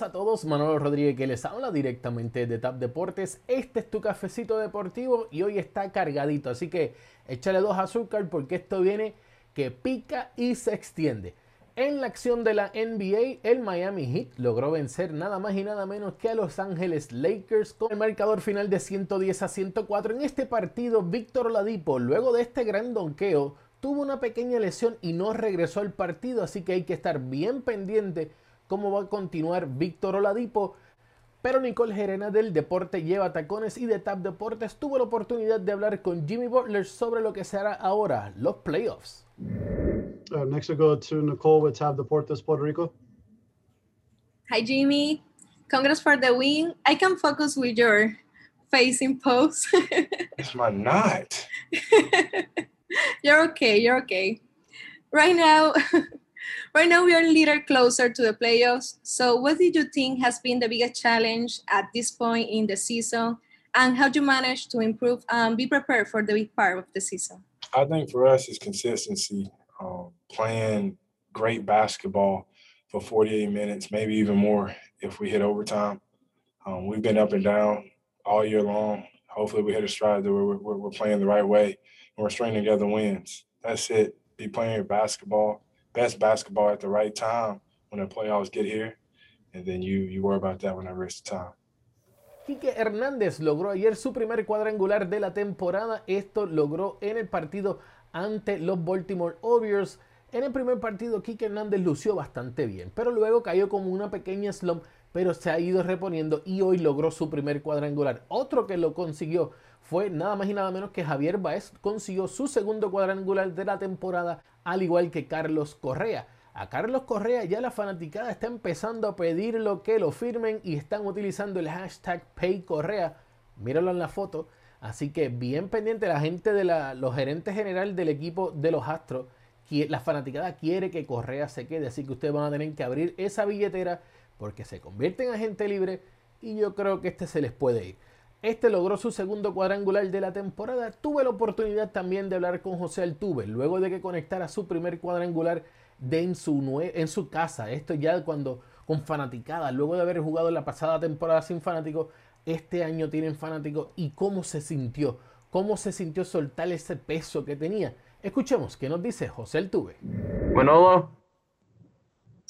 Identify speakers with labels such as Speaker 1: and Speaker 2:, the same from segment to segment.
Speaker 1: A todos, Manolo Rodríguez que les habla directamente de TAP Deportes. Este es tu cafecito deportivo y hoy está cargadito, así que échale dos azúcar porque esto viene que pica y se extiende. En la acción de la NBA, el Miami Heat logró vencer nada más y nada menos que a Los Ángeles Lakers con el marcador final de 110 a 104. En este partido, Víctor Ladipo, luego de este gran donqueo, tuvo una pequeña lesión y no regresó al partido, así que hay que estar bien pendiente cómo va a continuar Víctor Oladipo. Pero Nicole Gerena del Deporte Lleva Tacones y de TAP Deportes tuvo la oportunidad de hablar con Jimmy Butler sobre lo que será ahora los playoffs.
Speaker 2: Uh, next we go to Nicole with TAP Deportes Puerto Rico.
Speaker 3: Hi Jimmy, congrats for the win. I can focus with your facing pose.
Speaker 4: It's my knot.
Speaker 3: you're okay, you're okay. Right now, right now we are a little closer to the playoffs. So, what did you think has been the biggest challenge at this point in the season, and how do you manage to improve and be prepared for the big part of the season?
Speaker 4: I think for us, it's consistency. Um, playing great basketball for 48 minutes, maybe even more if we hit overtime. Um, we've been up and down all year long. Hopefully, we hit a stride that we're, we're, we're playing the right way and we're stringing together wins. That's it. Be playing your basketball best basketball at the right time when the playoffs get here, and then you you worry about that whenever it's time.
Speaker 1: Quique Hernández logró ayer su primer cuadrangular de la temporada. Esto logró en el partido ante los Baltimore Warriors. En el primer partido, Quique Hernández lució bastante bien, pero luego cayó como una pequeña slump, pero se ha ido reponiendo y hoy logró su primer cuadrangular. Otro que lo consiguió fue nada más y nada menos que Javier Baez consiguió su segundo cuadrangular de la temporada, al igual que Carlos Correa. A Carlos Correa ya la fanaticada está empezando a pedir lo que lo firmen y están utilizando el hashtag PayCorrea. Míralo en la foto. Así que bien pendiente la gente de la, los gerentes general del equipo de los Astros. La fanaticada quiere que Correa se quede, así que ustedes van a tener que abrir esa billetera porque se convierte en agente libre y yo creo que este se les puede ir. Este logró su segundo cuadrangular de la temporada. Tuve la oportunidad también de hablar con José Altuve luego de que conectara su primer cuadrangular en, su en su casa. Esto ya cuando con fanaticada, luego de haber jugado la pasada temporada sin fanáticos, este año tienen fanáticos y cómo se sintió, cómo se sintió soltar ese peso que tenía. Escuchemos qué nos dice José Altuve.
Speaker 5: Bueno,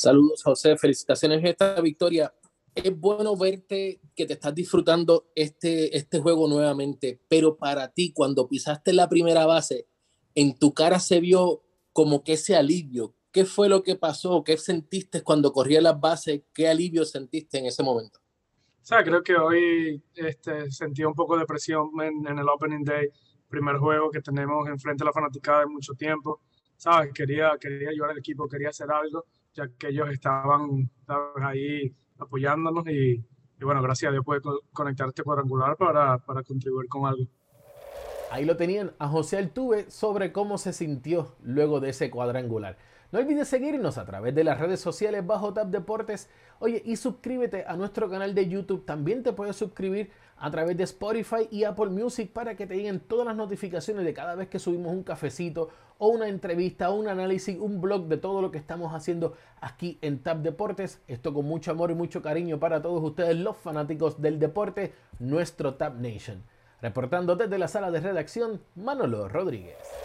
Speaker 5: saludos José, felicitaciones en esta victoria es bueno verte que te estás disfrutando este, este juego nuevamente, pero para ti, cuando pisaste la primera base, en tu cara se vio como que ese alivio. ¿Qué fue lo que pasó? ¿Qué sentiste cuando corría las bases? ¿Qué alivio sentiste en ese momento?
Speaker 6: O sea, creo que hoy este, sentí un poco de presión en, en, el Opening Day, primer juego que tenemos enfrente a la fanaticada de mucho tiempo. ¿Sabes? Quería, quería ayudar al equipo, quería hacer algo, ya que ellos estaban ¿sabes? ahí apoyándonos y, bueno, gracias a Dios puede conectar este cuadrangular para, para contribuir con algo.
Speaker 1: Ahí lo tenían a José Altuve sobre cómo se sintió luego de ese cuadrangular. No olvides seguirnos a través de las redes sociales bajo Tap Deportes. Oye, y suscríbete a nuestro canal de YouTube. También te puedes suscribir a través de Spotify y Apple Music para que te lleguen todas las notificaciones de cada vez que subimos un cafecito o una entrevista o un análisis, un blog de todo lo que estamos haciendo aquí en Tap Deportes. Esto con mucho amor y mucho cariño para todos ustedes, los fanáticos del deporte, nuestro Tap Nation. Reportando desde la sala de redacción, Manolo Rodríguez.